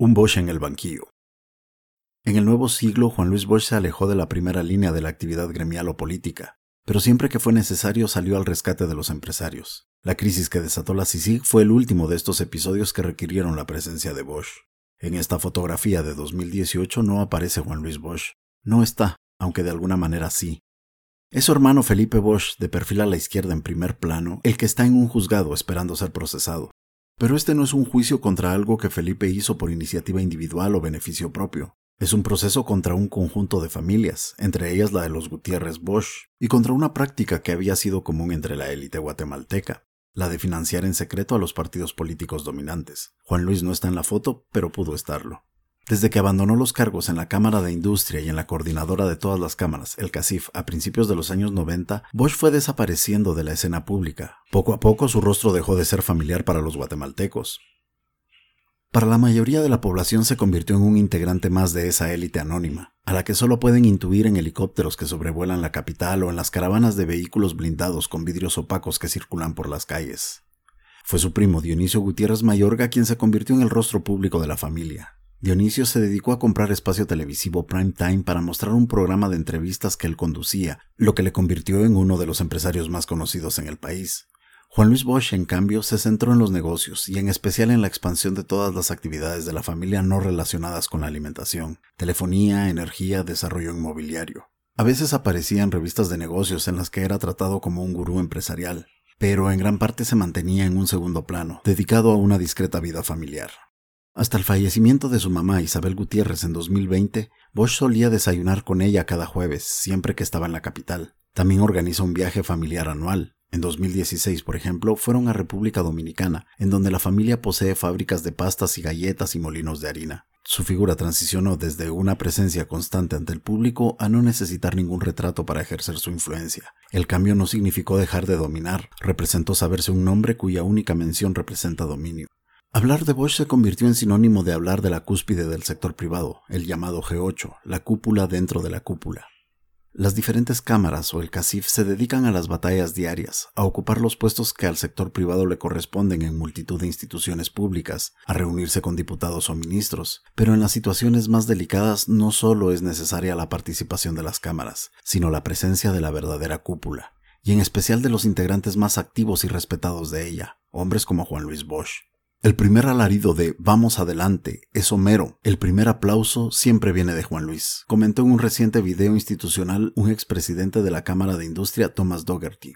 Un Bosch en el banquillo. En el nuevo siglo, Juan Luis Bosch se alejó de la primera línea de la actividad gremial o política, pero siempre que fue necesario salió al rescate de los empresarios. La crisis que desató la CICIG fue el último de estos episodios que requirieron la presencia de Bosch. En esta fotografía de 2018 no aparece Juan Luis Bosch. No está, aunque de alguna manera sí. Es su hermano Felipe Bosch, de perfil a la izquierda en primer plano, el que está en un juzgado esperando ser procesado. Pero este no es un juicio contra algo que Felipe hizo por iniciativa individual o beneficio propio. Es un proceso contra un conjunto de familias, entre ellas la de los Gutiérrez Bosch, y contra una práctica que había sido común entre la élite guatemalteca, la de financiar en secreto a los partidos políticos dominantes. Juan Luis no está en la foto, pero pudo estarlo. Desde que abandonó los cargos en la Cámara de Industria y en la coordinadora de todas las cámaras, el CACIF, a principios de los años 90, Bosch fue desapareciendo de la escena pública. Poco a poco su rostro dejó de ser familiar para los guatemaltecos. Para la mayoría de la población se convirtió en un integrante más de esa élite anónima, a la que solo pueden intuir en helicópteros que sobrevuelan la capital o en las caravanas de vehículos blindados con vidrios opacos que circulan por las calles. Fue su primo Dionisio Gutiérrez Mayorga quien se convirtió en el rostro público de la familia. Dionisio se dedicó a comprar espacio televisivo prime time para mostrar un programa de entrevistas que él conducía, lo que le convirtió en uno de los empresarios más conocidos en el país. Juan Luis Bosch, en cambio, se centró en los negocios y en especial en la expansión de todas las actividades de la familia no relacionadas con la alimentación, telefonía, energía, desarrollo inmobiliario. A veces aparecía en revistas de negocios en las que era tratado como un gurú empresarial, pero en gran parte se mantenía en un segundo plano, dedicado a una discreta vida familiar. Hasta el fallecimiento de su mamá Isabel Gutiérrez en 2020, Bosch solía desayunar con ella cada jueves, siempre que estaba en la capital. También organiza un viaje familiar anual. En 2016, por ejemplo, fueron a República Dominicana, en donde la familia posee fábricas de pastas y galletas y molinos de harina. Su figura transicionó desde una presencia constante ante el público a no necesitar ningún retrato para ejercer su influencia. El cambio no significó dejar de dominar, representó saberse un nombre cuya única mención representa dominio. Hablar de Bosch se convirtió en sinónimo de hablar de la cúspide del sector privado, el llamado G8, la cúpula dentro de la cúpula. Las diferentes cámaras o el CACIF se dedican a las batallas diarias, a ocupar los puestos que al sector privado le corresponden en multitud de instituciones públicas, a reunirse con diputados o ministros, pero en las situaciones más delicadas no solo es necesaria la participación de las cámaras, sino la presencia de la verdadera cúpula, y en especial de los integrantes más activos y respetados de ella, hombres como Juan Luis Bosch. El primer alarido de Vamos adelante es Homero. El primer aplauso siempre viene de Juan Luis, comentó en un reciente video institucional un expresidente de la Cámara de Industria, Thomas Dougherty.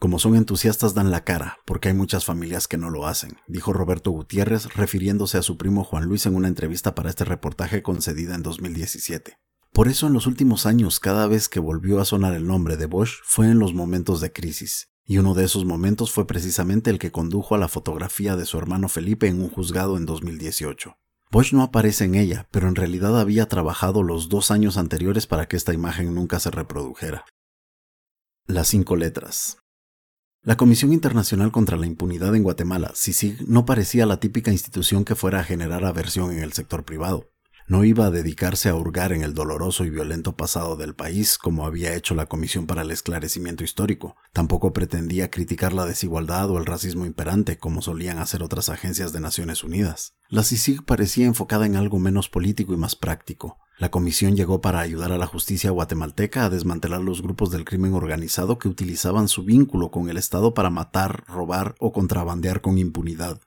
Como son entusiastas dan la cara, porque hay muchas familias que no lo hacen, dijo Roberto Gutiérrez refiriéndose a su primo Juan Luis en una entrevista para este reportaje concedida en 2017. Por eso en los últimos años cada vez que volvió a sonar el nombre de Bosch fue en los momentos de crisis, y uno de esos momentos fue precisamente el que condujo a la fotografía de su hermano Felipe en un juzgado en 2018. Bosch no aparece en ella, pero en realidad había trabajado los dos años anteriores para que esta imagen nunca se reprodujera. Las cinco letras. La Comisión Internacional contra la Impunidad en Guatemala, CICIG, no parecía la típica institución que fuera a generar aversión en el sector privado no iba a dedicarse a hurgar en el doloroso y violento pasado del país como había hecho la Comisión para el Esclarecimiento Histórico. Tampoco pretendía criticar la desigualdad o el racismo imperante como solían hacer otras agencias de Naciones Unidas. La CICIG parecía enfocada en algo menos político y más práctico. La comisión llegó para ayudar a la justicia guatemalteca a desmantelar los grupos del crimen organizado que utilizaban su vínculo con el Estado para matar, robar o contrabandear con impunidad.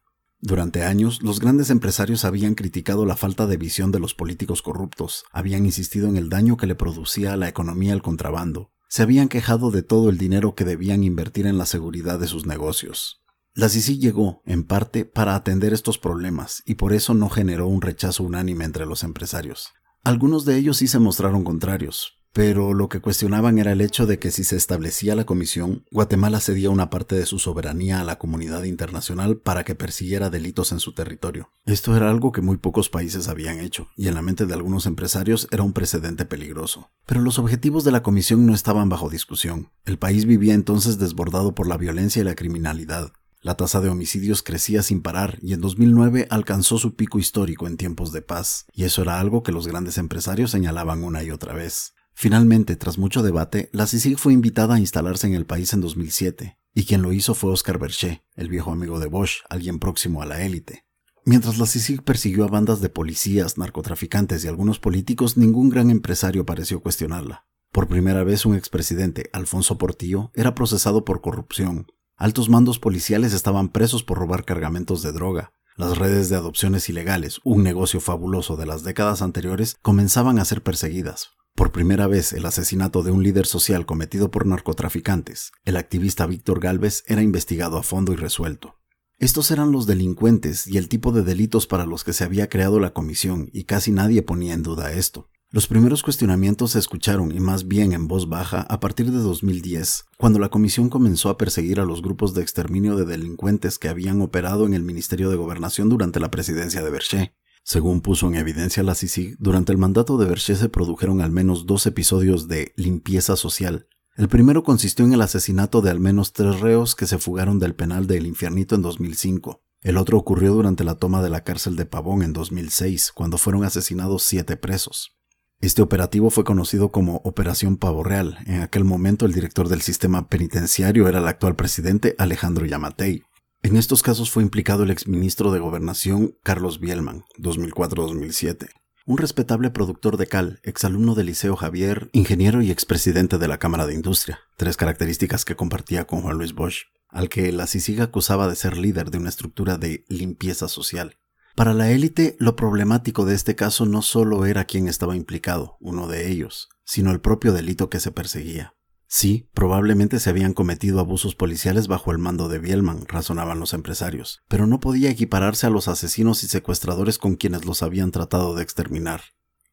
Durante años, los grandes empresarios habían criticado la falta de visión de los políticos corruptos, habían insistido en el daño que le producía a la economía el contrabando, se habían quejado de todo el dinero que debían invertir en la seguridad de sus negocios. La CICI llegó, en parte, para atender estos problemas y por eso no generó un rechazo unánime entre los empresarios. Algunos de ellos sí se mostraron contrarios, pero lo que cuestionaban era el hecho de que si se establecía la comisión, Guatemala cedía una parte de su soberanía a la comunidad internacional para que persiguiera delitos en su territorio. Esto era algo que muy pocos países habían hecho, y en la mente de algunos empresarios era un precedente peligroso. Pero los objetivos de la comisión no estaban bajo discusión. El país vivía entonces desbordado por la violencia y la criminalidad. La tasa de homicidios crecía sin parar y en 2009 alcanzó su pico histórico en tiempos de paz, y eso era algo que los grandes empresarios señalaban una y otra vez. Finalmente, tras mucho debate, la CICIG fue invitada a instalarse en el país en 2007, y quien lo hizo fue Oscar Berché, el viejo amigo de Bosch, alguien próximo a la élite. Mientras la CICIG persiguió a bandas de policías, narcotraficantes y algunos políticos, ningún gran empresario pareció cuestionarla. Por primera vez un expresidente, Alfonso Portillo, era procesado por corrupción. Altos mandos policiales estaban presos por robar cargamentos de droga. Las redes de adopciones ilegales, un negocio fabuloso de las décadas anteriores, comenzaban a ser perseguidas. Por primera vez, el asesinato de un líder social cometido por narcotraficantes, el activista Víctor Galvez, era investigado a fondo y resuelto. Estos eran los delincuentes y el tipo de delitos para los que se había creado la comisión, y casi nadie ponía en duda esto. Los primeros cuestionamientos se escucharon, y más bien en voz baja, a partir de 2010, cuando la Comisión comenzó a perseguir a los grupos de exterminio de delincuentes que habían operado en el Ministerio de Gobernación durante la presidencia de Berché. Según puso en evidencia la CICIG, durante el mandato de Berché se produjeron al menos dos episodios de limpieza social. El primero consistió en el asesinato de al menos tres reos que se fugaron del penal de El Infiernito en 2005. El otro ocurrió durante la toma de la cárcel de Pavón en 2006, cuando fueron asesinados siete presos. Este operativo fue conocido como Operación Pavo Real. En aquel momento el director del sistema penitenciario era el actual presidente Alejandro Yamatei. En estos casos fue implicado el exministro de Gobernación Carlos Bielman, 2004-2007. Un respetable productor de cal, exalumno del Liceo Javier, ingeniero y expresidente de la Cámara de Industria, tres características que compartía con Juan Luis Bosch, al que la CICIG acusaba de ser líder de una estructura de limpieza social. Para la élite, lo problemático de este caso no solo era quien estaba implicado, uno de ellos, sino el propio delito que se perseguía. Sí, probablemente se habían cometido abusos policiales bajo el mando de Bielman, razonaban los empresarios, pero no podía equipararse a los asesinos y secuestradores con quienes los habían tratado de exterminar.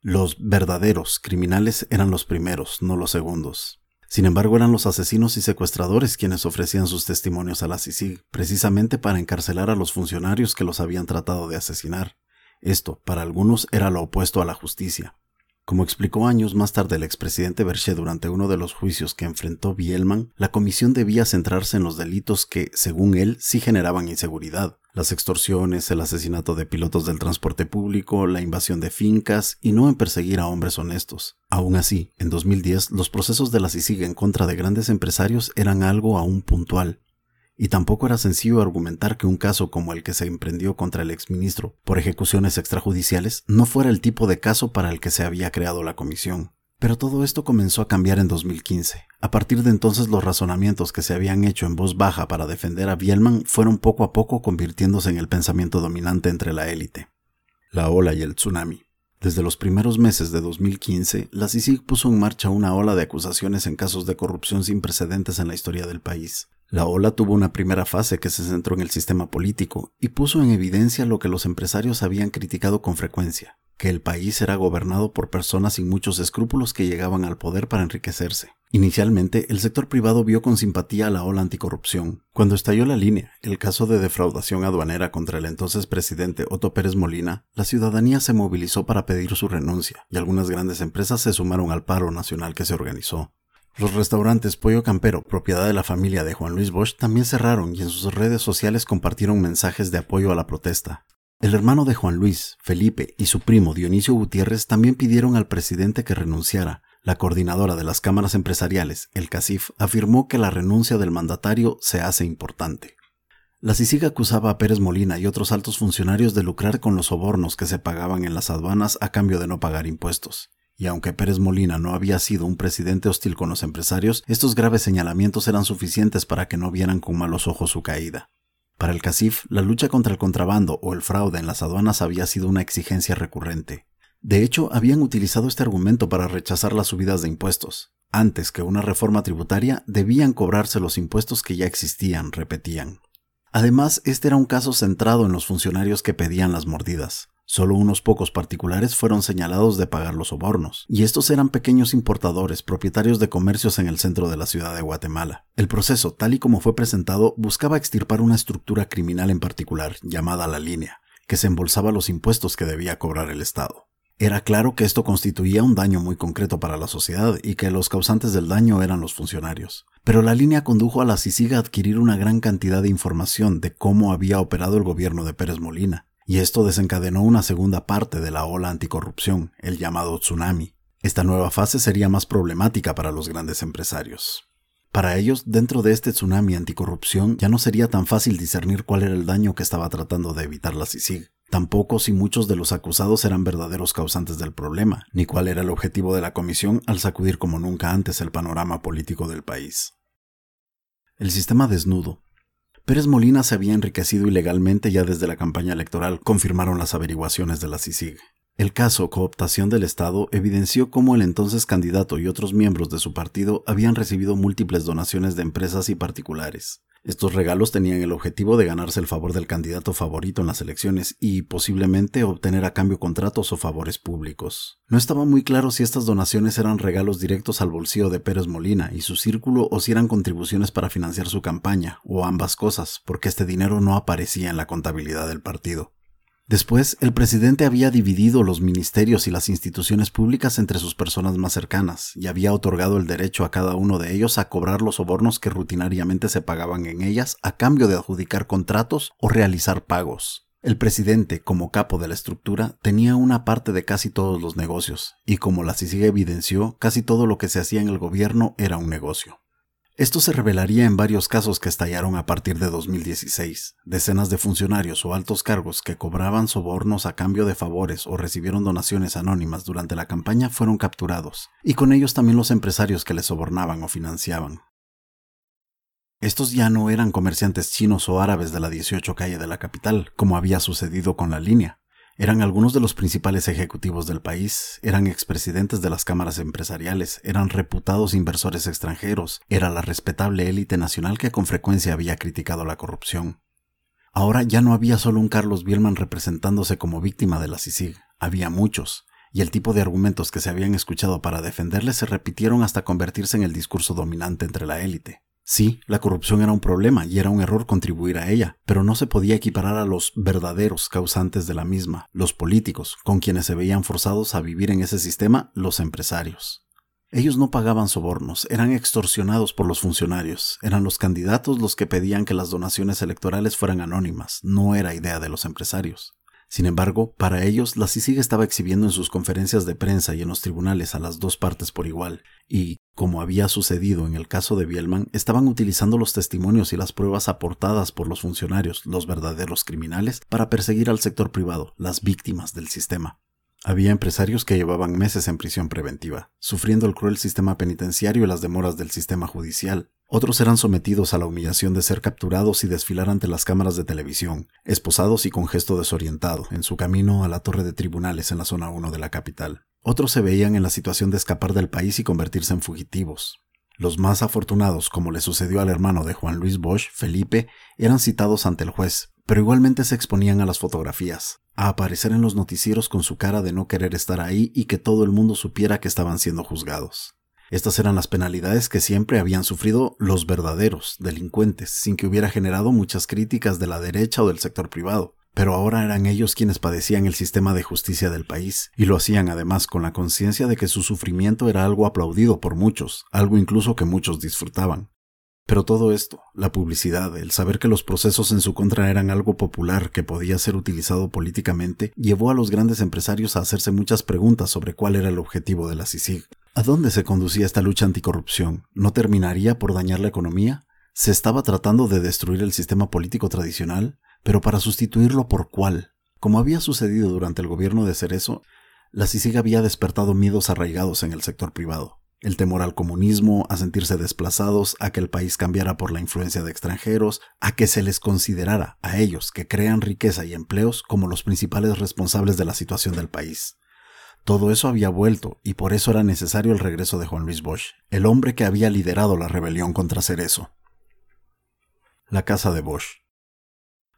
Los verdaderos criminales eran los primeros, no los segundos. Sin embargo, eran los asesinos y secuestradores quienes ofrecían sus testimonios a la CICIG, precisamente para encarcelar a los funcionarios que los habían tratado de asesinar. Esto, para algunos, era lo opuesto a la justicia. Como explicó años más tarde el expresidente Berché durante uno de los juicios que enfrentó Bielman, la comisión debía centrarse en los delitos que, según él, sí generaban inseguridad. Las extorsiones, el asesinato de pilotos del transporte público, la invasión de fincas y no en perseguir a hombres honestos. Aún así, en 2010 los procesos de la CICIG en contra de grandes empresarios eran algo aún puntual y tampoco era sencillo argumentar que un caso como el que se emprendió contra el exministro por ejecuciones extrajudiciales no fuera el tipo de caso para el que se había creado la comisión. Pero todo esto comenzó a cambiar en 2015. A partir de entonces los razonamientos que se habían hecho en voz baja para defender a Bielman fueron poco a poco convirtiéndose en el pensamiento dominante entre la élite. La ola y el tsunami. Desde los primeros meses de 2015, la CICIG puso en marcha una ola de acusaciones en casos de corrupción sin precedentes en la historia del país. La ola tuvo una primera fase que se centró en el sistema político y puso en evidencia lo que los empresarios habían criticado con frecuencia, que el país era gobernado por personas sin muchos escrúpulos que llegaban al poder para enriquecerse. Inicialmente, el sector privado vio con simpatía la ola anticorrupción. Cuando estalló la línea, el caso de defraudación aduanera contra el entonces presidente Otto Pérez Molina, la ciudadanía se movilizó para pedir su renuncia, y algunas grandes empresas se sumaron al paro nacional que se organizó. Los restaurantes Pollo Campero, propiedad de la familia de Juan Luis Bosch, también cerraron y en sus redes sociales compartieron mensajes de apoyo a la protesta. El hermano de Juan Luis, Felipe, y su primo Dionisio Gutiérrez también pidieron al presidente que renunciara. La coordinadora de las cámaras empresariales, el CACIF, afirmó que la renuncia del mandatario se hace importante. La CICIG acusaba a Pérez Molina y otros altos funcionarios de lucrar con los sobornos que se pagaban en las aduanas a cambio de no pagar impuestos y aunque Pérez Molina no había sido un presidente hostil con los empresarios, estos graves señalamientos eran suficientes para que no vieran con malos ojos su caída. Para el CACIF, la lucha contra el contrabando o el fraude en las aduanas había sido una exigencia recurrente. De hecho, habían utilizado este argumento para rechazar las subidas de impuestos. Antes que una reforma tributaria, debían cobrarse los impuestos que ya existían, repetían. Además, este era un caso centrado en los funcionarios que pedían las mordidas. Solo unos pocos particulares fueron señalados de pagar los sobornos, y estos eran pequeños importadores, propietarios de comercios en el centro de la ciudad de Guatemala. El proceso, tal y como fue presentado, buscaba extirpar una estructura criminal en particular, llamada la línea, que se embolsaba los impuestos que debía cobrar el Estado. Era claro que esto constituía un daño muy concreto para la sociedad y que los causantes del daño eran los funcionarios. Pero la línea condujo a la CICIG a adquirir una gran cantidad de información de cómo había operado el gobierno de Pérez Molina, y esto desencadenó una segunda parte de la ola anticorrupción, el llamado tsunami. Esta nueva fase sería más problemática para los grandes empresarios. Para ellos, dentro de este tsunami anticorrupción, ya no sería tan fácil discernir cuál era el daño que estaba tratando de evitar la CICIG. tampoco si muchos de los acusados eran verdaderos causantes del problema, ni cuál era el objetivo de la comisión al sacudir como nunca antes el panorama político del país. El sistema desnudo. Pérez Molina se había enriquecido ilegalmente ya desde la campaña electoral, confirmaron las averiguaciones de la CICIG. El caso cooptación del Estado evidenció cómo el entonces candidato y otros miembros de su partido habían recibido múltiples donaciones de empresas y particulares. Estos regalos tenían el objetivo de ganarse el favor del candidato favorito en las elecciones y posiblemente obtener a cambio contratos o favores públicos. No estaba muy claro si estas donaciones eran regalos directos al bolsillo de Pérez Molina y su círculo o si eran contribuciones para financiar su campaña, o ambas cosas, porque este dinero no aparecía en la contabilidad del partido. Después, el presidente había dividido los ministerios y las instituciones públicas entre sus personas más cercanas y había otorgado el derecho a cada uno de ellos a cobrar los sobornos que rutinariamente se pagaban en ellas a cambio de adjudicar contratos o realizar pagos. El presidente, como capo de la estructura, tenía una parte de casi todos los negocios, y como la CICIG evidenció, casi todo lo que se hacía en el gobierno era un negocio. Esto se revelaría en varios casos que estallaron a partir de 2016. Decenas de funcionarios o altos cargos que cobraban sobornos a cambio de favores o recibieron donaciones anónimas durante la campaña fueron capturados, y con ellos también los empresarios que les sobornaban o financiaban. Estos ya no eran comerciantes chinos o árabes de la 18 calle de la capital, como había sucedido con la línea. Eran algunos de los principales ejecutivos del país, eran expresidentes de las cámaras empresariales, eran reputados inversores extranjeros, era la respetable élite nacional que con frecuencia había criticado la corrupción. Ahora ya no había solo un Carlos Bielman representándose como víctima de la CICIG, había muchos, y el tipo de argumentos que se habían escuchado para defenderle se repitieron hasta convertirse en el discurso dominante entre la élite. Sí, la corrupción era un problema y era un error contribuir a ella, pero no se podía equiparar a los verdaderos causantes de la misma, los políticos, con quienes se veían forzados a vivir en ese sistema los empresarios. Ellos no pagaban sobornos, eran extorsionados por los funcionarios, eran los candidatos los que pedían que las donaciones electorales fueran anónimas, no era idea de los empresarios. Sin embargo, para ellos, la CICIG estaba exhibiendo en sus conferencias de prensa y en los tribunales a las dos partes por igual, y, como había sucedido en el caso de Bielman, estaban utilizando los testimonios y las pruebas aportadas por los funcionarios, los verdaderos criminales, para perseguir al sector privado, las víctimas del sistema. Había empresarios que llevaban meses en prisión preventiva, sufriendo el cruel sistema penitenciario y las demoras del sistema judicial. Otros eran sometidos a la humillación de ser capturados y desfilar ante las cámaras de televisión, esposados y con gesto desorientado, en su camino a la torre de tribunales en la zona 1 de la capital. Otros se veían en la situación de escapar del país y convertirse en fugitivos. Los más afortunados, como le sucedió al hermano de Juan Luis Bosch, Felipe, eran citados ante el juez, pero igualmente se exponían a las fotografías, a aparecer en los noticieros con su cara de no querer estar ahí y que todo el mundo supiera que estaban siendo juzgados. Estas eran las penalidades que siempre habían sufrido los verdaderos delincuentes, sin que hubiera generado muchas críticas de la derecha o del sector privado. Pero ahora eran ellos quienes padecían el sistema de justicia del país, y lo hacían además con la conciencia de que su sufrimiento era algo aplaudido por muchos, algo incluso que muchos disfrutaban. Pero todo esto, la publicidad, el saber que los procesos en su contra eran algo popular que podía ser utilizado políticamente, llevó a los grandes empresarios a hacerse muchas preguntas sobre cuál era el objetivo de la CICIG. ¿A dónde se conducía esta lucha anticorrupción? ¿No terminaría por dañar la economía? ¿Se estaba tratando de destruir el sistema político tradicional? ¿Pero para sustituirlo por cuál? Como había sucedido durante el gobierno de Cerezo, la CICIG había despertado miedos arraigados en el sector privado el temor al comunismo, a sentirse desplazados, a que el país cambiara por la influencia de extranjeros, a que se les considerara a ellos que crean riqueza y empleos como los principales responsables de la situación del país. Todo eso había vuelto y por eso era necesario el regreso de Juan Luis Bosch, el hombre que había liderado la rebelión contra Cerezo. La casa de Bosch.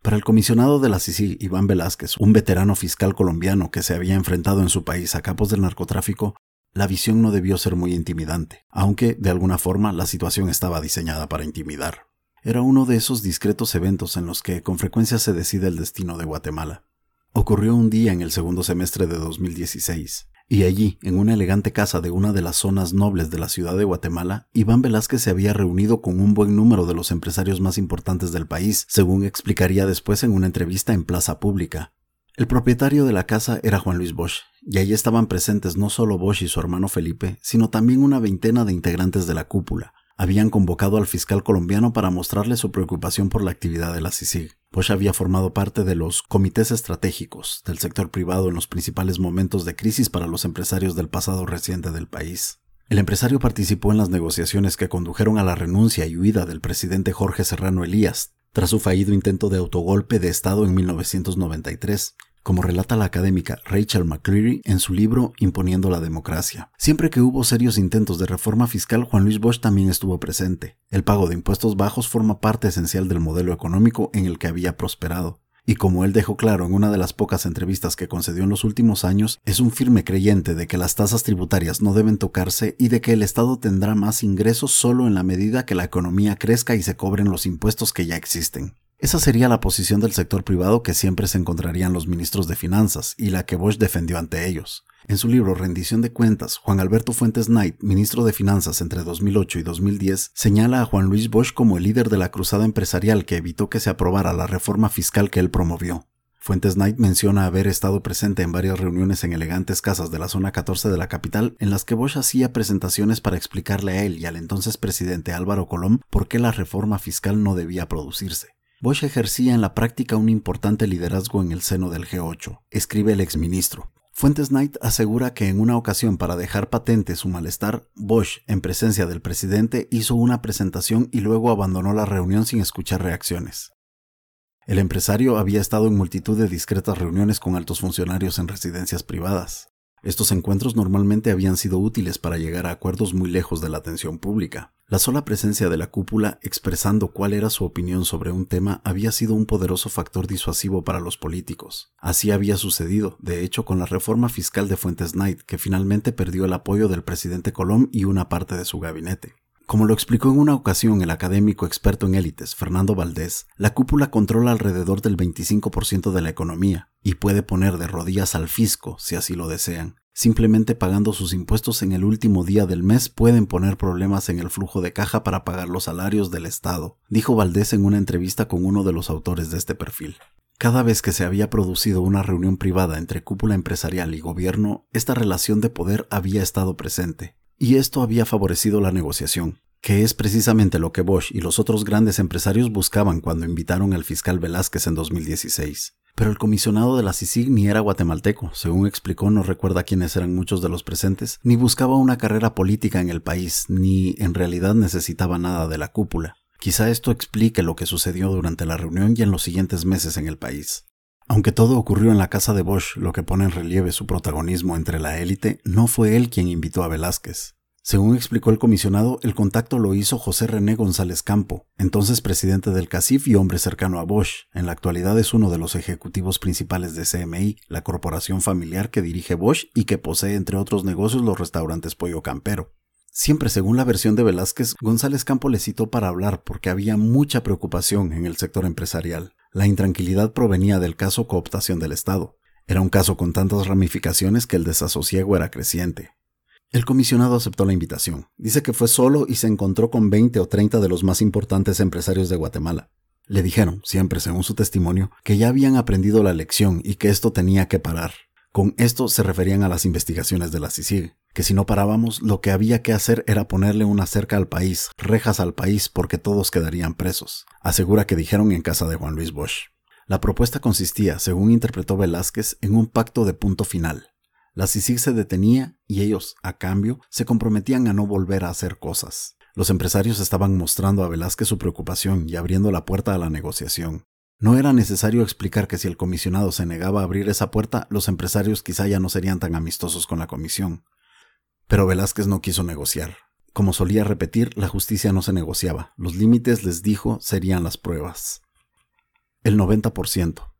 Para el comisionado de la CICI, Iván Velázquez, un veterano fiscal colombiano que se había enfrentado en su país a capos del narcotráfico, la visión no debió ser muy intimidante, aunque de alguna forma la situación estaba diseñada para intimidar. Era uno de esos discretos eventos en los que con frecuencia se decide el destino de Guatemala. Ocurrió un día en el segundo semestre de 2016, y allí, en una elegante casa de una de las zonas nobles de la ciudad de Guatemala, Iván Velázquez se había reunido con un buen número de los empresarios más importantes del país, según explicaría después en una entrevista en Plaza Pública. El propietario de la casa era Juan Luis Bosch, y allí estaban presentes no solo Bosch y su hermano Felipe, sino también una veintena de integrantes de la cúpula, habían convocado al fiscal colombiano para mostrarle su preocupación por la actividad de la CICIG. Bosch había formado parte de los comités estratégicos del sector privado en los principales momentos de crisis para los empresarios del pasado reciente del país. El empresario participó en las negociaciones que condujeron a la renuncia y huida del presidente Jorge Serrano Elías, tras su fallido intento de autogolpe de Estado en 1993, como relata la académica Rachel McCreary en su libro Imponiendo la Democracia. Siempre que hubo serios intentos de reforma fiscal, Juan Luis Bosch también estuvo presente. El pago de impuestos bajos forma parte esencial del modelo económico en el que había prosperado. Y como él dejó claro en una de las pocas entrevistas que concedió en los últimos años, es un firme creyente de que las tasas tributarias no deben tocarse y de que el Estado tendrá más ingresos solo en la medida que la economía crezca y se cobren los impuestos que ya existen. Esa sería la posición del sector privado que siempre se encontrarían los ministros de Finanzas y la que Bosch defendió ante ellos. En su libro Rendición de Cuentas, Juan Alberto Fuentes Knight, ministro de Finanzas entre 2008 y 2010, señala a Juan Luis Bosch como el líder de la cruzada empresarial que evitó que se aprobara la reforma fiscal que él promovió. Fuentes Knight menciona haber estado presente en varias reuniones en elegantes casas de la zona 14 de la capital en las que Bosch hacía presentaciones para explicarle a él y al entonces presidente Álvaro Colón por qué la reforma fiscal no debía producirse. Bosch ejercía en la práctica un importante liderazgo en el seno del G8, escribe el exministro. Fuentes Knight asegura que en una ocasión para dejar patente su malestar, Bosch, en presencia del presidente, hizo una presentación y luego abandonó la reunión sin escuchar reacciones. El empresario había estado en multitud de discretas reuniones con altos funcionarios en residencias privadas. Estos encuentros normalmente habían sido útiles para llegar a acuerdos muy lejos de la atención pública. La sola presencia de la cúpula expresando cuál era su opinión sobre un tema había sido un poderoso factor disuasivo para los políticos. Así había sucedido, de hecho, con la reforma fiscal de Fuentes Knight, que finalmente perdió el apoyo del presidente Colón y una parte de su gabinete. Como lo explicó en una ocasión el académico experto en élites Fernando Valdés, la cúpula controla alrededor del 25% de la economía y puede poner de rodillas al fisco si así lo desean. Simplemente pagando sus impuestos en el último día del mes pueden poner problemas en el flujo de caja para pagar los salarios del Estado, dijo Valdés en una entrevista con uno de los autores de este perfil. Cada vez que se había producido una reunión privada entre cúpula empresarial y gobierno, esta relación de poder había estado presente, y esto había favorecido la negociación, que es precisamente lo que Bosch y los otros grandes empresarios buscaban cuando invitaron al fiscal Velázquez en 2016. Pero el comisionado de la CICIG ni era guatemalteco, según explicó, no recuerda quiénes eran muchos de los presentes, ni buscaba una carrera política en el país, ni en realidad necesitaba nada de la cúpula. Quizá esto explique lo que sucedió durante la reunión y en los siguientes meses en el país. Aunque todo ocurrió en la casa de Bosch, lo que pone en relieve su protagonismo entre la élite, no fue él quien invitó a Velázquez. Según explicó el comisionado, el contacto lo hizo José René González Campo, entonces presidente del CACIF y hombre cercano a Bosch. En la actualidad es uno de los ejecutivos principales de CMI, la corporación familiar que dirige Bosch y que posee entre otros negocios los restaurantes Pollo Campero. Siempre según la versión de Velázquez, González Campo le citó para hablar porque había mucha preocupación en el sector empresarial. La intranquilidad provenía del caso cooptación del Estado. Era un caso con tantas ramificaciones que el desasosiego era creciente. El comisionado aceptó la invitación. Dice que fue solo y se encontró con 20 o 30 de los más importantes empresarios de Guatemala. Le dijeron, siempre según su testimonio, que ya habían aprendido la lección y que esto tenía que parar. Con esto se referían a las investigaciones de la CICIG, que si no parábamos, lo que había que hacer era ponerle una cerca al país, rejas al país, porque todos quedarían presos, asegura que dijeron en casa de Juan Luis Bosch. La propuesta consistía, según interpretó Velázquez, en un pacto de punto final. La CICIG se detenía y ellos, a cambio, se comprometían a no volver a hacer cosas. Los empresarios estaban mostrando a Velázquez su preocupación y abriendo la puerta a la negociación. No era necesario explicar que si el comisionado se negaba a abrir esa puerta, los empresarios quizá ya no serían tan amistosos con la comisión. Pero Velázquez no quiso negociar. Como solía repetir, la justicia no se negociaba. Los límites, les dijo, serían las pruebas. El 90%.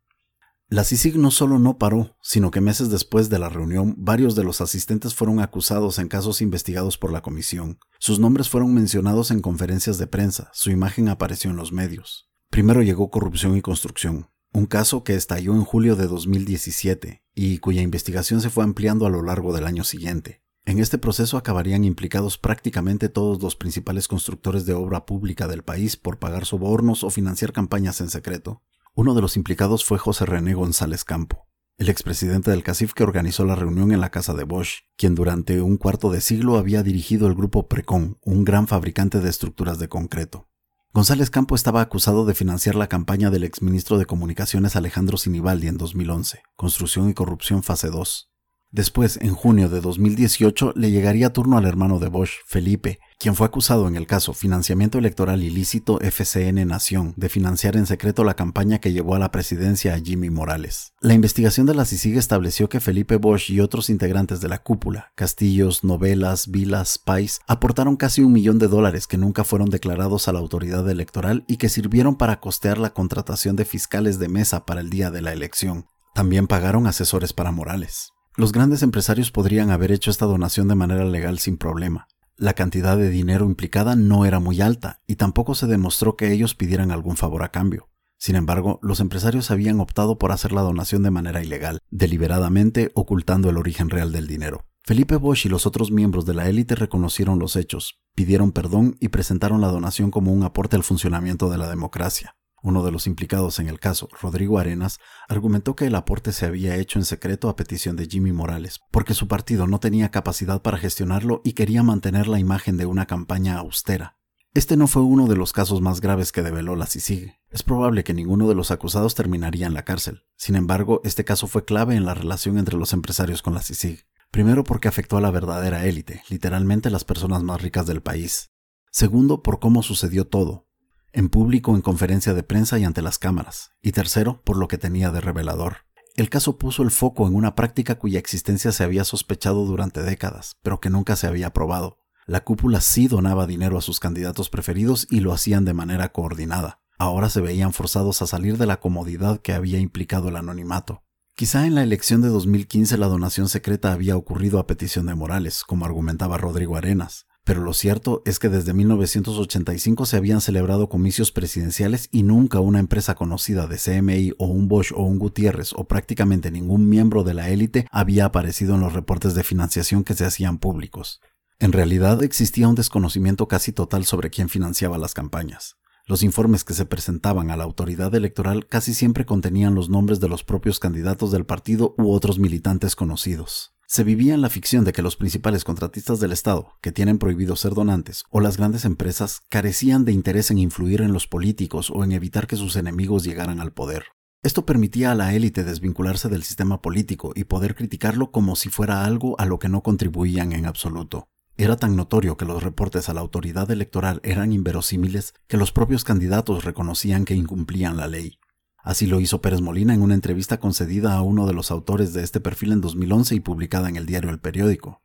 La CICIG no solo no paró, sino que meses después de la reunión, varios de los asistentes fueron acusados en casos investigados por la comisión. Sus nombres fueron mencionados en conferencias de prensa, su imagen apareció en los medios. Primero llegó corrupción y construcción, un caso que estalló en julio de 2017 y cuya investigación se fue ampliando a lo largo del año siguiente. En este proceso acabarían implicados prácticamente todos los principales constructores de obra pública del país por pagar sobornos o financiar campañas en secreto. Uno de los implicados fue José René González Campo. el expresidente del CACIF que organizó la reunión en la casa de Bosch, quien durante un cuarto de siglo había dirigido el grupo Precon, un gran fabricante de estructuras de concreto. González Campo estaba acusado de financiar la campaña del exministro de Comunicaciones Alejandro Sinibaldi en 2011, Construcción y Corrupción Fase 2. Después, en junio de 2018, le llegaría turno al hermano de Bosch, Felipe, quien fue acusado en el caso Financiamiento Electoral Ilícito FCN Nación de financiar en secreto la campaña que llevó a la presidencia a Jimmy Morales. La investigación de la CICIG estableció que Felipe Bosch y otros integrantes de la cúpula, Castillos, Novelas, Vilas, Pais, aportaron casi un millón de dólares que nunca fueron declarados a la autoridad electoral y que sirvieron para costear la contratación de fiscales de mesa para el día de la elección. También pagaron asesores para Morales. Los grandes empresarios podrían haber hecho esta donación de manera legal sin problema. La cantidad de dinero implicada no era muy alta y tampoco se demostró que ellos pidieran algún favor a cambio. Sin embargo, los empresarios habían optado por hacer la donación de manera ilegal, deliberadamente ocultando el origen real del dinero. Felipe Bosch y los otros miembros de la élite reconocieron los hechos, pidieron perdón y presentaron la donación como un aporte al funcionamiento de la democracia. Uno de los implicados en el caso, Rodrigo Arenas, argumentó que el aporte se había hecho en secreto a petición de Jimmy Morales, porque su partido no tenía capacidad para gestionarlo y quería mantener la imagen de una campaña austera. Este no fue uno de los casos más graves que develó la CICIG. Es probable que ninguno de los acusados terminaría en la cárcel. Sin embargo, este caso fue clave en la relación entre los empresarios con la CICIG. Primero porque afectó a la verdadera élite, literalmente las personas más ricas del país. Segundo, por cómo sucedió todo, en público, en conferencia de prensa y ante las cámaras, y tercero, por lo que tenía de revelador. El caso puso el foco en una práctica cuya existencia se había sospechado durante décadas, pero que nunca se había probado. La cúpula sí donaba dinero a sus candidatos preferidos y lo hacían de manera coordinada. Ahora se veían forzados a salir de la comodidad que había implicado el anonimato. Quizá en la elección de 2015 la donación secreta había ocurrido a petición de Morales, como argumentaba Rodrigo Arenas, pero lo cierto es que desde 1985 se habían celebrado comicios presidenciales y nunca una empresa conocida de CMI o un Bosch o un Gutiérrez o prácticamente ningún miembro de la élite había aparecido en los reportes de financiación que se hacían públicos. En realidad existía un desconocimiento casi total sobre quién financiaba las campañas. Los informes que se presentaban a la autoridad electoral casi siempre contenían los nombres de los propios candidatos del partido u otros militantes conocidos. Se vivía en la ficción de que los principales contratistas del Estado, que tienen prohibido ser donantes, o las grandes empresas, carecían de interés en influir en los políticos o en evitar que sus enemigos llegaran al poder. Esto permitía a la élite desvincularse del sistema político y poder criticarlo como si fuera algo a lo que no contribuían en absoluto. Era tan notorio que los reportes a la autoridad electoral eran inverosímiles que los propios candidatos reconocían que incumplían la ley. Así lo hizo Pérez Molina en una entrevista concedida a uno de los autores de este perfil en 2011 y publicada en el diario El Periódico.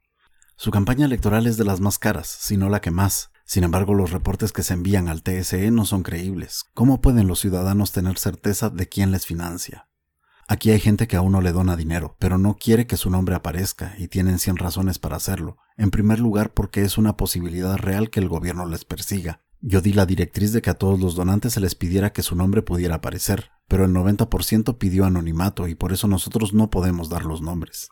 Su campaña electoral es de las más caras, si no la que más. Sin embargo, los reportes que se envían al TSE no son creíbles. ¿Cómo pueden los ciudadanos tener certeza de quién les financia? Aquí hay gente que a uno le dona dinero, pero no quiere que su nombre aparezca y tienen 100 razones para hacerlo. En primer lugar, porque es una posibilidad real que el gobierno les persiga. Yo di la directriz de que a todos los donantes se les pidiera que su nombre pudiera aparecer, pero el 90% pidió anonimato y por eso nosotros no podemos dar los nombres.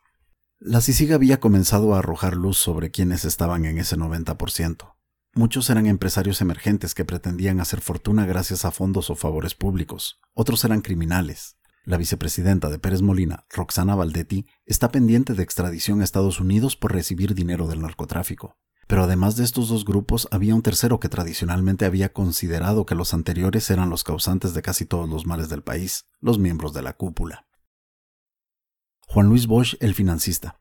La CICIG había comenzado a arrojar luz sobre quienes estaban en ese 90%. Muchos eran empresarios emergentes que pretendían hacer fortuna gracias a fondos o favores públicos. Otros eran criminales. La vicepresidenta de Pérez Molina, Roxana Valdetti, está pendiente de extradición a Estados Unidos por recibir dinero del narcotráfico. Pero además de estos dos grupos, había un tercero que tradicionalmente había considerado que los anteriores eran los causantes de casi todos los males del país, los miembros de la cúpula. Juan Luis Bosch, el financista.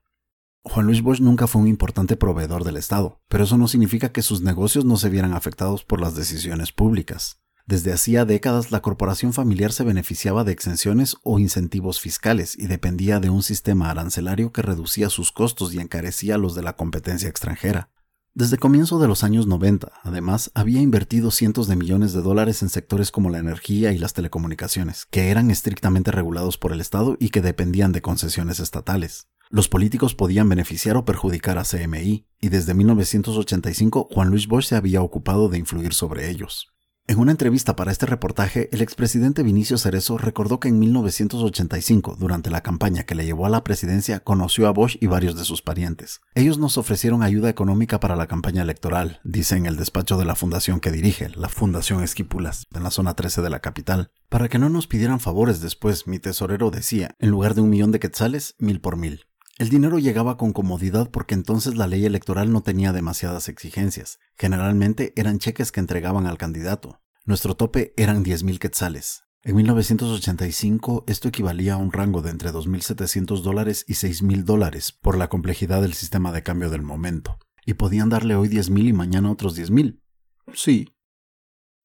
Juan Luis Bosch nunca fue un importante proveedor del Estado, pero eso no significa que sus negocios no se vieran afectados por las decisiones públicas. Desde hacía décadas la corporación familiar se beneficiaba de exenciones o incentivos fiscales y dependía de un sistema arancelario que reducía sus costos y encarecía los de la competencia extranjera. Desde comienzo de los años 90, además, había invertido cientos de millones de dólares en sectores como la energía y las telecomunicaciones, que eran estrictamente regulados por el Estado y que dependían de concesiones estatales. Los políticos podían beneficiar o perjudicar a CMI, y desde 1985 Juan Luis Bosch se había ocupado de influir sobre ellos. En una entrevista para este reportaje, el expresidente Vinicio Cerezo recordó que en 1985, durante la campaña que le llevó a la presidencia, conoció a Bosch y varios de sus parientes. Ellos nos ofrecieron ayuda económica para la campaña electoral, dice en el despacho de la fundación que dirige, la Fundación Esquipulas, en la zona 13 de la capital. Para que no nos pidieran favores después, mi tesorero decía, en lugar de un millón de quetzales, mil por mil. El dinero llegaba con comodidad porque entonces la ley electoral no tenía demasiadas exigencias. Generalmente eran cheques que entregaban al candidato. Nuestro tope eran 10.000 quetzales. En 1985 esto equivalía a un rango de entre 2.700 dólares y 6.000 dólares por la complejidad del sistema de cambio del momento. ¿Y podían darle hoy 10.000 y mañana otros 10.000? Sí.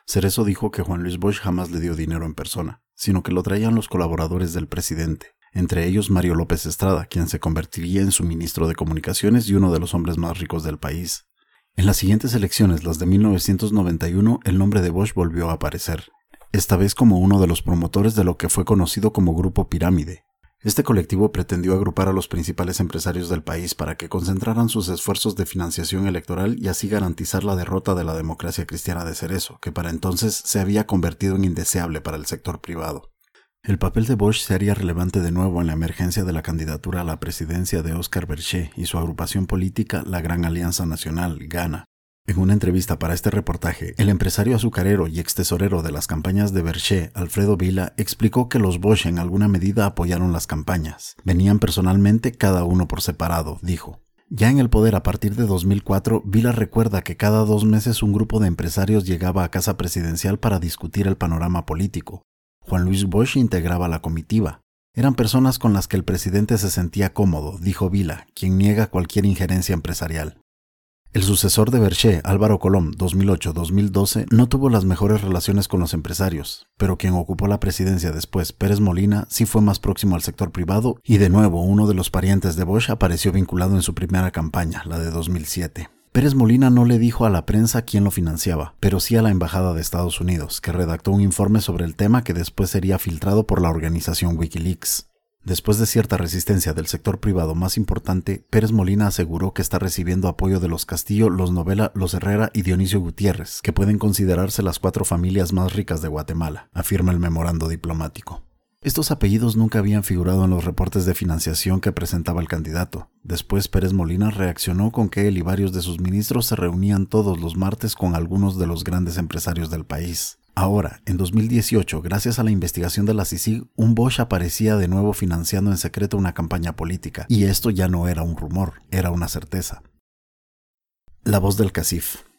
Cerezo dijo que Juan Luis Bosch jamás le dio dinero en persona, sino que lo traían los colaboradores del presidente entre ellos Mario López Estrada, quien se convertiría en su ministro de Comunicaciones y uno de los hombres más ricos del país. En las siguientes elecciones, las de 1991, el nombre de Bosch volvió a aparecer, esta vez como uno de los promotores de lo que fue conocido como Grupo Pirámide. Este colectivo pretendió agrupar a los principales empresarios del país para que concentraran sus esfuerzos de financiación electoral y así garantizar la derrota de la democracia cristiana de Cerezo, que para entonces se había convertido en indeseable para el sector privado. El papel de Bosch se haría relevante de nuevo en la emergencia de la candidatura a la presidencia de Oscar Berché y su agrupación política La Gran Alianza Nacional, GANA. En una entrevista para este reportaje, el empresario azucarero y ex tesorero de las campañas de Berché, Alfredo Vila, explicó que los Bosch en alguna medida apoyaron las campañas. Venían personalmente cada uno por separado, dijo. Ya en el poder a partir de 2004, Vila recuerda que cada dos meses un grupo de empresarios llegaba a casa presidencial para discutir el panorama político. Juan Luis Bosch integraba la comitiva. Eran personas con las que el presidente se sentía cómodo, dijo Vila, quien niega cualquier injerencia empresarial. El sucesor de Berché, Álvaro Colom, 2008-2012, no tuvo las mejores relaciones con los empresarios, pero quien ocupó la presidencia después, Pérez Molina, sí fue más próximo al sector privado y de nuevo uno de los parientes de Bosch apareció vinculado en su primera campaña, la de 2007. Pérez Molina no le dijo a la prensa quién lo financiaba, pero sí a la Embajada de Estados Unidos, que redactó un informe sobre el tema que después sería filtrado por la organización Wikileaks. Después de cierta resistencia del sector privado más importante, Pérez Molina aseguró que está recibiendo apoyo de los Castillo, los Novela, los Herrera y Dionisio Gutiérrez, que pueden considerarse las cuatro familias más ricas de Guatemala, afirma el memorando diplomático. Estos apellidos nunca habían figurado en los reportes de financiación que presentaba el candidato. Después Pérez Molina reaccionó con que él y varios de sus ministros se reunían todos los martes con algunos de los grandes empresarios del país. Ahora, en 2018, gracias a la investigación de la CICIG, un Bosch aparecía de nuevo financiando en secreto una campaña política, y esto ya no era un rumor, era una certeza. La voz del CACIF.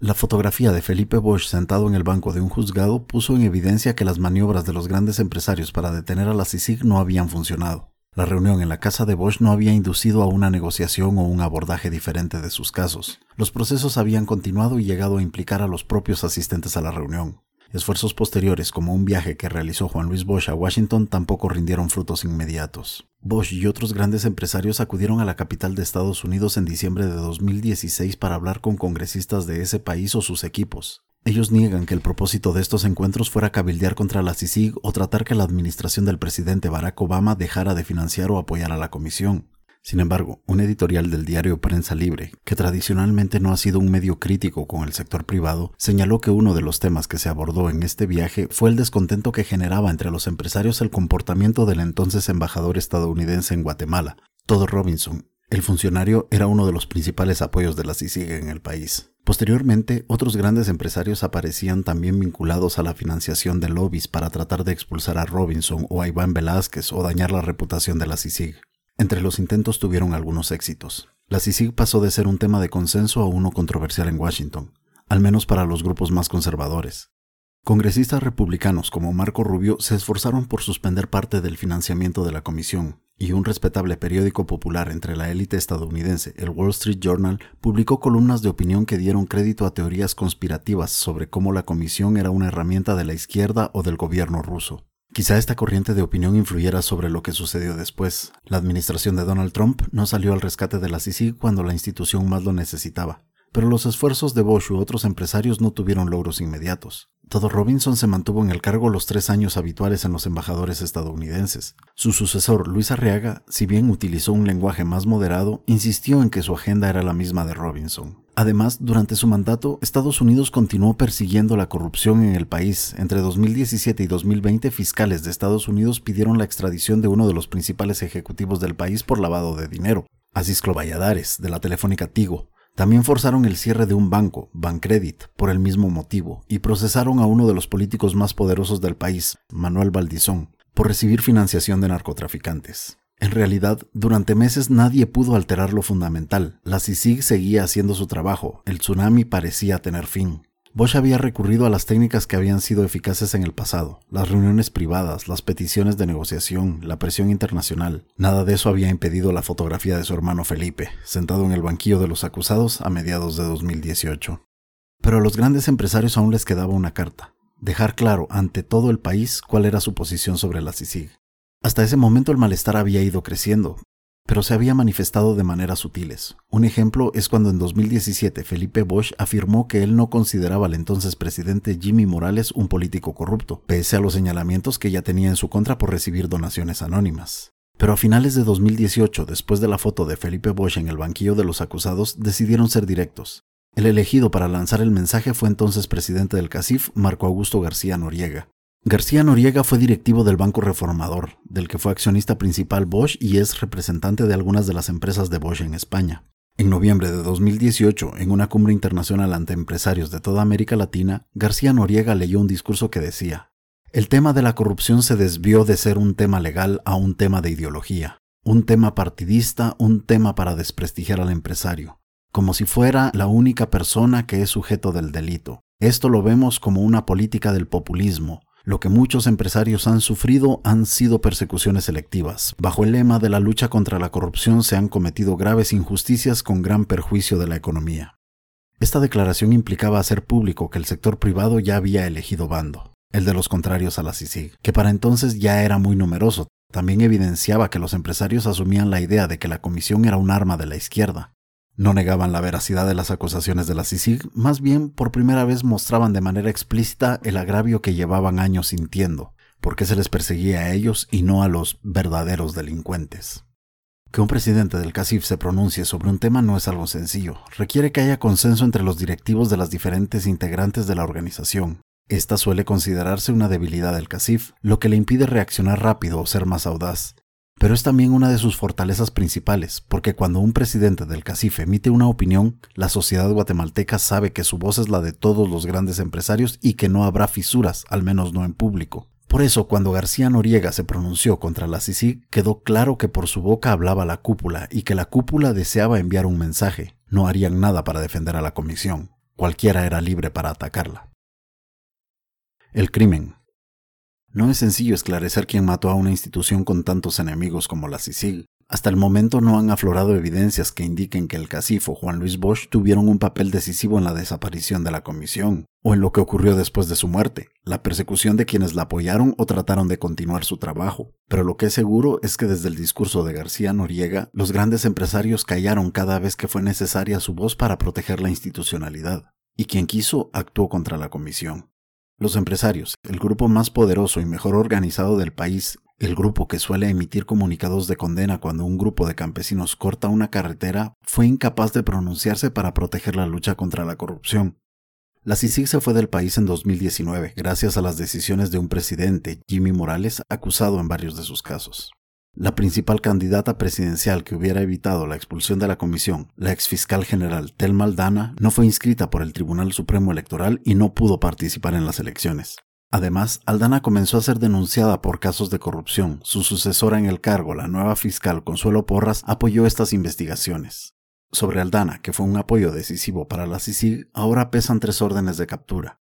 La fotografía de Felipe Bosch sentado en el banco de un juzgado puso en evidencia que las maniobras de los grandes empresarios para detener a la CICIG no habían funcionado. La reunión en la casa de Bosch no había inducido a una negociación o un abordaje diferente de sus casos. Los procesos habían continuado y llegado a implicar a los propios asistentes a la reunión. Esfuerzos posteriores, como un viaje que realizó Juan Luis Bosch a Washington, tampoco rindieron frutos inmediatos. Bosch y otros grandes empresarios acudieron a la capital de Estados Unidos en diciembre de 2016 para hablar con congresistas de ese país o sus equipos. Ellos niegan que el propósito de estos encuentros fuera cabildear contra la CICIG o tratar que la administración del presidente Barack Obama dejara de financiar o apoyar a la comisión. Sin embargo, un editorial del diario Prensa Libre, que tradicionalmente no ha sido un medio crítico con el sector privado, señaló que uno de los temas que se abordó en este viaje fue el descontento que generaba entre los empresarios el comportamiento del entonces embajador estadounidense en Guatemala, Todd Robinson. El funcionario era uno de los principales apoyos de la CICIG en el país. Posteriormente, otros grandes empresarios aparecían también vinculados a la financiación de lobbies para tratar de expulsar a Robinson o a Iván Velázquez o dañar la reputación de la CICIG. Entre los intentos tuvieron algunos éxitos. La CICIG pasó de ser un tema de consenso a uno controversial en Washington, al menos para los grupos más conservadores. Congresistas republicanos como Marco Rubio se esforzaron por suspender parte del financiamiento de la comisión, y un respetable periódico popular entre la élite estadounidense, el Wall Street Journal, publicó columnas de opinión que dieron crédito a teorías conspirativas sobre cómo la comisión era una herramienta de la izquierda o del gobierno ruso. Quizá esta corriente de opinión influyera sobre lo que sucedió después. La administración de Donald Trump no salió al rescate de la CICIG cuando la institución más lo necesitaba, pero los esfuerzos de Bosch u otros empresarios no tuvieron logros inmediatos. Todo Robinson se mantuvo en el cargo los tres años habituales en los embajadores estadounidenses. Su sucesor, Luis Arriaga, si bien utilizó un lenguaje más moderado, insistió en que su agenda era la misma de Robinson. Además, durante su mandato, Estados Unidos continuó persiguiendo la corrupción en el país. Entre 2017 y 2020, fiscales de Estados Unidos pidieron la extradición de uno de los principales ejecutivos del país por lavado de dinero, Asisclo Valladares, de la Telefónica Tigo. También forzaron el cierre de un banco, Bancredit, por el mismo motivo, y procesaron a uno de los políticos más poderosos del país, Manuel Valdizón, por recibir financiación de narcotraficantes. En realidad, durante meses nadie pudo alterar lo fundamental. La CICIG seguía haciendo su trabajo, el tsunami parecía tener fin. Bosch había recurrido a las técnicas que habían sido eficaces en el pasado, las reuniones privadas, las peticiones de negociación, la presión internacional. Nada de eso había impedido la fotografía de su hermano Felipe, sentado en el banquillo de los acusados a mediados de 2018. Pero a los grandes empresarios aún les quedaba una carta, dejar claro ante todo el país cuál era su posición sobre la CICIG. Hasta ese momento el malestar había ido creciendo, pero se había manifestado de maneras sutiles. Un ejemplo es cuando en 2017 Felipe Bosch afirmó que él no consideraba al entonces presidente Jimmy Morales un político corrupto, pese a los señalamientos que ya tenía en su contra por recibir donaciones anónimas. Pero a finales de 2018, después de la foto de Felipe Bosch en el banquillo de los acusados, decidieron ser directos. El elegido para lanzar el mensaje fue entonces presidente del CACIF, Marco Augusto García Noriega. García Noriega fue directivo del Banco Reformador, del que fue accionista principal Bosch y es representante de algunas de las empresas de Bosch en España. En noviembre de 2018, en una cumbre internacional ante empresarios de toda América Latina, García Noriega leyó un discurso que decía, El tema de la corrupción se desvió de ser un tema legal a un tema de ideología, un tema partidista, un tema para desprestigiar al empresario, como si fuera la única persona que es sujeto del delito. Esto lo vemos como una política del populismo, lo que muchos empresarios han sufrido han sido persecuciones selectivas. Bajo el lema de la lucha contra la corrupción se han cometido graves injusticias con gran perjuicio de la economía. Esta declaración implicaba hacer público que el sector privado ya había elegido bando, el de los contrarios a la CICIG, que para entonces ya era muy numeroso. También evidenciaba que los empresarios asumían la idea de que la comisión era un arma de la izquierda, no negaban la veracidad de las acusaciones de la CICIG, más bien por primera vez mostraban de manera explícita el agravio que llevaban años sintiendo, porque se les perseguía a ellos y no a los verdaderos delincuentes. Que un presidente del CACIF se pronuncie sobre un tema no es algo sencillo, requiere que haya consenso entre los directivos de las diferentes integrantes de la organización. Esta suele considerarse una debilidad del CACIF, lo que le impide reaccionar rápido o ser más audaz, pero es también una de sus fortalezas principales, porque cuando un presidente del CACIF emite una opinión, la sociedad guatemalteca sabe que su voz es la de todos los grandes empresarios y que no habrá fisuras, al menos no en público. Por eso, cuando García Noriega se pronunció contra la CICI, quedó claro que por su boca hablaba la cúpula y que la cúpula deseaba enviar un mensaje. No harían nada para defender a la comisión. Cualquiera era libre para atacarla. El crimen, no es sencillo esclarecer quién mató a una institución con tantos enemigos como la CICIG. Hasta el momento no han aflorado evidencias que indiquen que el cacifo Juan Luis Bosch tuvieron un papel decisivo en la desaparición de la comisión, o en lo que ocurrió después de su muerte, la persecución de quienes la apoyaron o trataron de continuar su trabajo. Pero lo que es seguro es que desde el discurso de García Noriega, los grandes empresarios callaron cada vez que fue necesaria su voz para proteger la institucionalidad, y quien quiso actuó contra la comisión. Los empresarios, el grupo más poderoso y mejor organizado del país, el grupo que suele emitir comunicados de condena cuando un grupo de campesinos corta una carretera, fue incapaz de pronunciarse para proteger la lucha contra la corrupción. La CICIG se fue del país en 2019 gracias a las decisiones de un presidente, Jimmy Morales, acusado en varios de sus casos. La principal candidata presidencial que hubiera evitado la expulsión de la comisión, la exfiscal general Tel Maldana, no fue inscrita por el Tribunal Supremo Electoral y no pudo participar en las elecciones. Además, Aldana comenzó a ser denunciada por casos de corrupción. Su sucesora en el cargo, la nueva fiscal Consuelo Porras, apoyó estas investigaciones. Sobre Aldana, que fue un apoyo decisivo para la CICIG, ahora pesan tres órdenes de captura.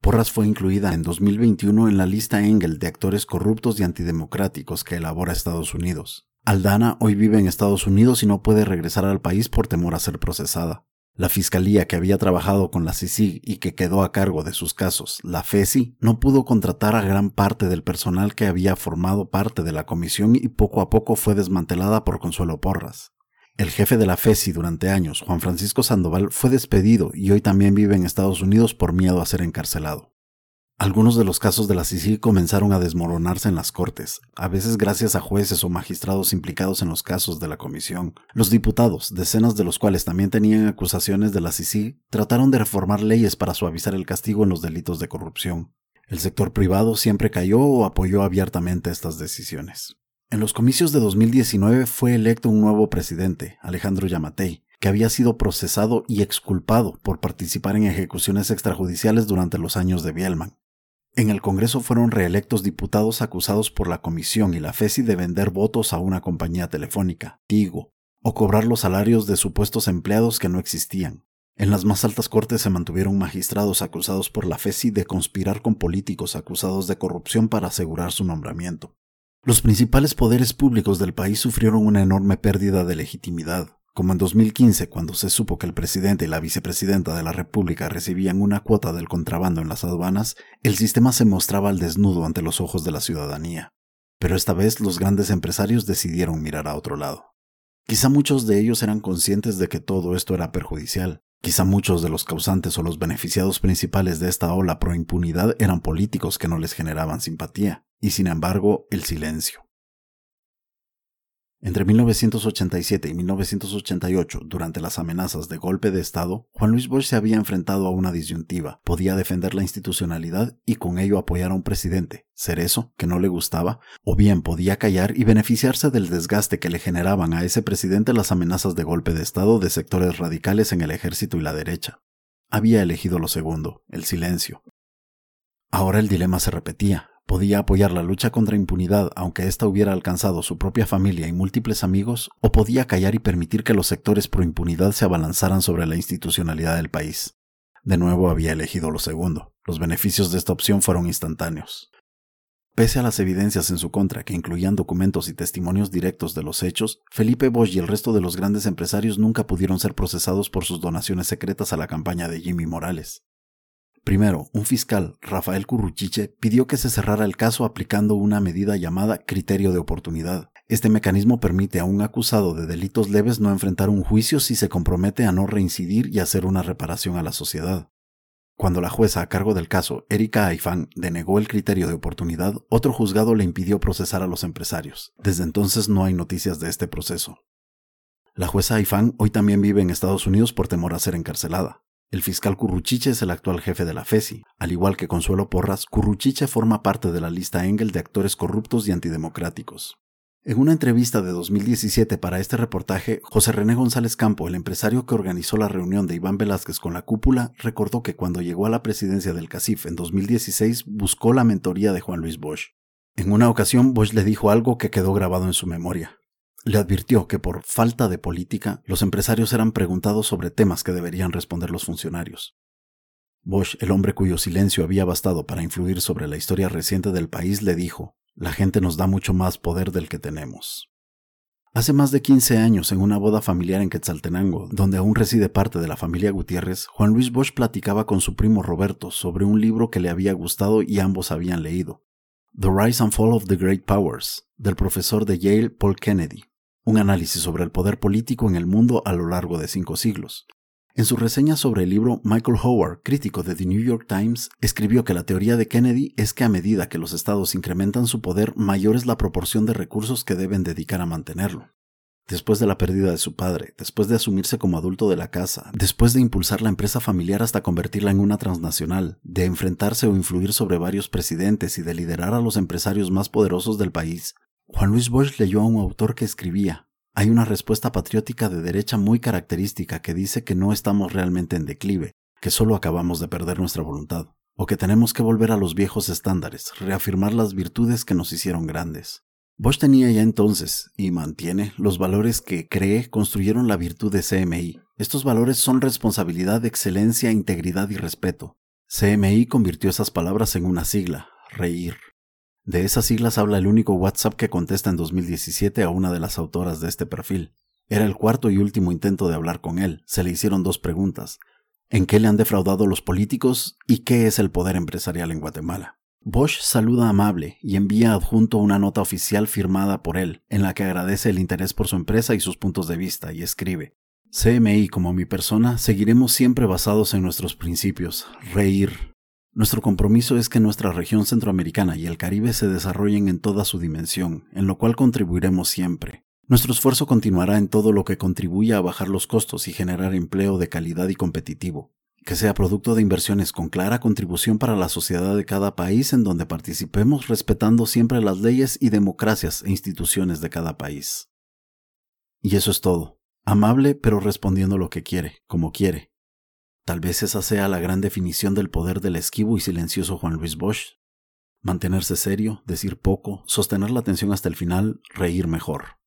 Porras fue incluida en 2021 en la lista Engel de actores corruptos y antidemocráticos que elabora Estados Unidos. Aldana hoy vive en Estados Unidos y no puede regresar al país por temor a ser procesada. La fiscalía que había trabajado con la CICIG y que quedó a cargo de sus casos, la FESI, no pudo contratar a gran parte del personal que había formado parte de la comisión y poco a poco fue desmantelada por Consuelo Porras. El jefe de la FESI durante años, Juan Francisco Sandoval, fue despedido y hoy también vive en Estados Unidos por miedo a ser encarcelado. Algunos de los casos de la CICIG comenzaron a desmoronarse en las cortes, a veces gracias a jueces o magistrados implicados en los casos de la comisión. Los diputados, decenas de los cuales también tenían acusaciones de la CICIG, trataron de reformar leyes para suavizar el castigo en los delitos de corrupción. El sector privado siempre cayó o apoyó abiertamente estas decisiones. En los comicios de 2019 fue electo un nuevo presidente, Alejandro Yamatei, que había sido procesado y exculpado por participar en ejecuciones extrajudiciales durante los años de Bielman. En el Congreso fueron reelectos diputados acusados por la Comisión y la FESI de vender votos a una compañía telefónica, Tigo, o cobrar los salarios de supuestos empleados que no existían. En las más altas cortes se mantuvieron magistrados acusados por la FESI de conspirar con políticos acusados de corrupción para asegurar su nombramiento. Los principales poderes públicos del país sufrieron una enorme pérdida de legitimidad, como en 2015, cuando se supo que el presidente y la vicepresidenta de la República recibían una cuota del contrabando en las aduanas, el sistema se mostraba al desnudo ante los ojos de la ciudadanía. Pero esta vez los grandes empresarios decidieron mirar a otro lado. Quizá muchos de ellos eran conscientes de que todo esto era perjudicial. Quizá muchos de los causantes o los beneficiados principales de esta ola pro impunidad eran políticos que no les generaban simpatía, y sin embargo el silencio. Entre 1987 y 1988, durante las amenazas de golpe de Estado, Juan Luis Bosch se había enfrentado a una disyuntiva. Podía defender la institucionalidad y con ello apoyar a un presidente, ser eso, que no le gustaba, o bien podía callar y beneficiarse del desgaste que le generaban a ese presidente las amenazas de golpe de Estado de sectores radicales en el ejército y la derecha. Había elegido lo segundo, el silencio. Ahora el dilema se repetía. Podía apoyar la lucha contra impunidad aunque ésta hubiera alcanzado su propia familia y múltiples amigos, o podía callar y permitir que los sectores pro impunidad se abalanzaran sobre la institucionalidad del país. De nuevo había elegido lo segundo. Los beneficios de esta opción fueron instantáneos. Pese a las evidencias en su contra, que incluían documentos y testimonios directos de los hechos, Felipe Bosch y el resto de los grandes empresarios nunca pudieron ser procesados por sus donaciones secretas a la campaña de Jimmy Morales. Primero, un fiscal, Rafael Curruchiche, pidió que se cerrara el caso aplicando una medida llamada criterio de oportunidad. Este mecanismo permite a un acusado de delitos leves no enfrentar un juicio si se compromete a no reincidir y hacer una reparación a la sociedad. Cuando la jueza a cargo del caso, Erika Aifán, denegó el criterio de oportunidad, otro juzgado le impidió procesar a los empresarios. Desde entonces no hay noticias de este proceso. La jueza Aifán hoy también vive en Estados Unidos por temor a ser encarcelada. El fiscal Curruchiche es el actual jefe de la FESI. Al igual que Consuelo Porras, Curruchiche forma parte de la lista Engel de actores corruptos y antidemocráticos. En una entrevista de 2017 para este reportaje, José René González Campo, el empresario que organizó la reunión de Iván Velázquez con la cúpula, recordó que cuando llegó a la presidencia del CACIF en 2016 buscó la mentoría de Juan Luis Bosch. En una ocasión, Bosch le dijo algo que quedó grabado en su memoria. Le advirtió que por falta de política, los empresarios eran preguntados sobre temas que deberían responder los funcionarios. Bosch, el hombre cuyo silencio había bastado para influir sobre la historia reciente del país, le dijo, la gente nos da mucho más poder del que tenemos. Hace más de 15 años, en una boda familiar en Quetzaltenango, donde aún reside parte de la familia Gutiérrez, Juan Luis Bosch platicaba con su primo Roberto sobre un libro que le había gustado y ambos habían leído, The Rise and Fall of the Great Powers, del profesor de Yale Paul Kennedy, un análisis sobre el poder político en el mundo a lo largo de cinco siglos. En su reseña sobre el libro, Michael Howard, crítico de The New York Times, escribió que la teoría de Kennedy es que a medida que los estados incrementan su poder, mayor es la proporción de recursos que deben dedicar a mantenerlo después de la pérdida de su padre, después de asumirse como adulto de la casa, después de impulsar la empresa familiar hasta convertirla en una transnacional, de enfrentarse o influir sobre varios presidentes y de liderar a los empresarios más poderosos del país, Juan Luis Bosch leyó a un autor que escribía, hay una respuesta patriótica de derecha muy característica que dice que no estamos realmente en declive, que solo acabamos de perder nuestra voluntad, o que tenemos que volver a los viejos estándares, reafirmar las virtudes que nos hicieron grandes. Bosch tenía ya entonces, y mantiene, los valores que cree construyeron la virtud de CMI. Estos valores son responsabilidad, excelencia, integridad y respeto. CMI convirtió esas palabras en una sigla, reír. De esas siglas habla el único WhatsApp que contesta en 2017 a una de las autoras de este perfil. Era el cuarto y último intento de hablar con él. Se le hicieron dos preguntas. ¿En qué le han defraudado los políticos y qué es el poder empresarial en Guatemala? Bosch saluda amable y envía adjunto una nota oficial firmada por él, en la que agradece el interés por su empresa y sus puntos de vista, y escribe, CMI como mi persona seguiremos siempre basados en nuestros principios, reír. Nuestro compromiso es que nuestra región centroamericana y el Caribe se desarrollen en toda su dimensión, en lo cual contribuiremos siempre. Nuestro esfuerzo continuará en todo lo que contribuya a bajar los costos y generar empleo de calidad y competitivo que sea producto de inversiones con clara contribución para la sociedad de cada país en donde participemos respetando siempre las leyes y democracias e instituciones de cada país. Y eso es todo. Amable pero respondiendo lo que quiere, como quiere. Tal vez esa sea la gran definición del poder del esquivo y silencioso Juan Luis Bosch. Mantenerse serio, decir poco, sostener la atención hasta el final, reír mejor.